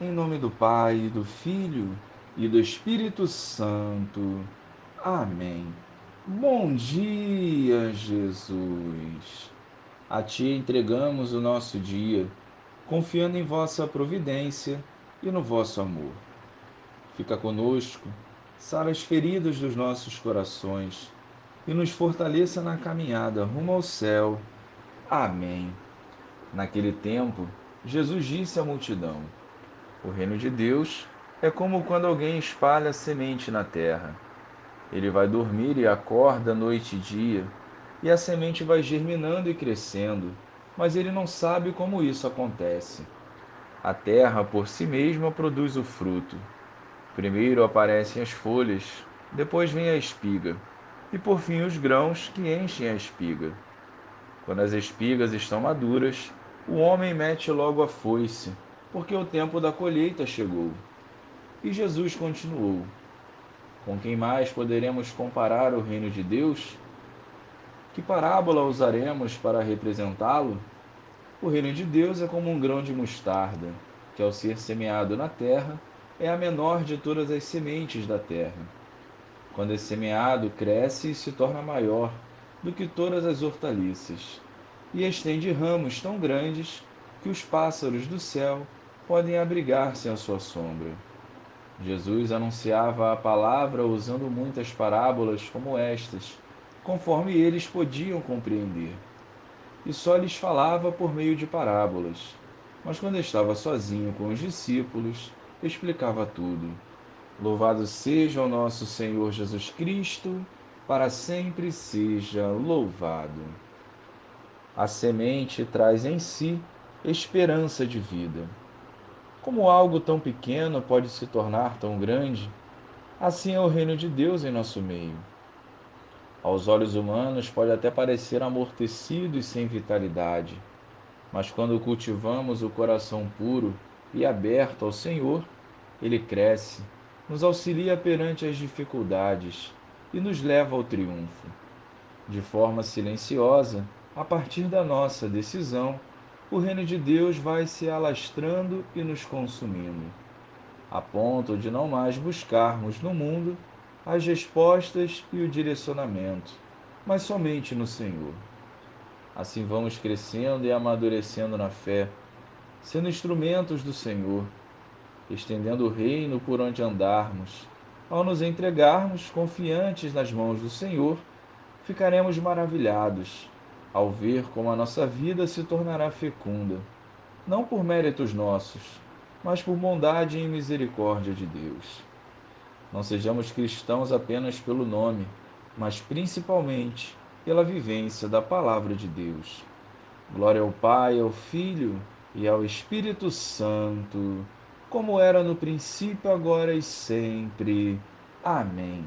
Em nome do Pai, do Filho e do Espírito Santo. Amém. Bom dia, Jesus. A Ti entregamos o nosso dia, confiando em vossa providência e no vosso amor. Fica conosco, sara as feridas dos nossos corações e nos fortaleça na caminhada rumo ao céu. Amém. Naquele tempo, Jesus disse à multidão: o reino de Deus é como quando alguém espalha semente na terra. Ele vai dormir e acorda noite e dia, e a semente vai germinando e crescendo, mas ele não sabe como isso acontece. A terra por si mesma produz o fruto. Primeiro aparecem as folhas, depois vem a espiga, e por fim os grãos que enchem a espiga. Quando as espigas estão maduras, o homem mete logo a foice porque o tempo da colheita chegou. E Jesus continuou: Com quem mais poderemos comparar o reino de Deus? Que parábola usaremos para representá-lo? O reino de Deus é como um grão de mostarda, que ao ser semeado na terra, é a menor de todas as sementes da terra. Quando é semeado, cresce e se torna maior do que todas as hortaliças, e estende ramos tão grandes que os pássaros do céu podem abrigar-se à sua sombra. Jesus anunciava a palavra usando muitas parábolas como estas, conforme eles podiam compreender. E só lhes falava por meio de parábolas. Mas quando estava sozinho com os discípulos, explicava tudo. Louvado seja o nosso Senhor Jesus Cristo, para sempre seja louvado. A semente traz em si esperança de vida. Como algo tão pequeno pode se tornar tão grande, assim é o reino de Deus em nosso meio. Aos olhos humanos pode até parecer amortecido e sem vitalidade, mas quando cultivamos o coração puro e aberto ao Senhor, ele cresce, nos auxilia perante as dificuldades e nos leva ao triunfo. De forma silenciosa, a partir da nossa decisão, o reino de Deus vai se alastrando e nos consumindo, a ponto de não mais buscarmos no mundo as respostas e o direcionamento, mas somente no Senhor. Assim vamos crescendo e amadurecendo na fé, sendo instrumentos do Senhor, estendendo o reino por onde andarmos. Ao nos entregarmos confiantes nas mãos do Senhor, ficaremos maravilhados ao ver como a nossa vida se tornará fecunda, não por méritos nossos, mas por bondade e misericórdia de Deus. Não sejamos cristãos apenas pelo nome, mas principalmente pela vivência da palavra de Deus. Glória ao Pai, ao Filho e ao Espírito Santo, como era no princípio, agora e sempre. Amém.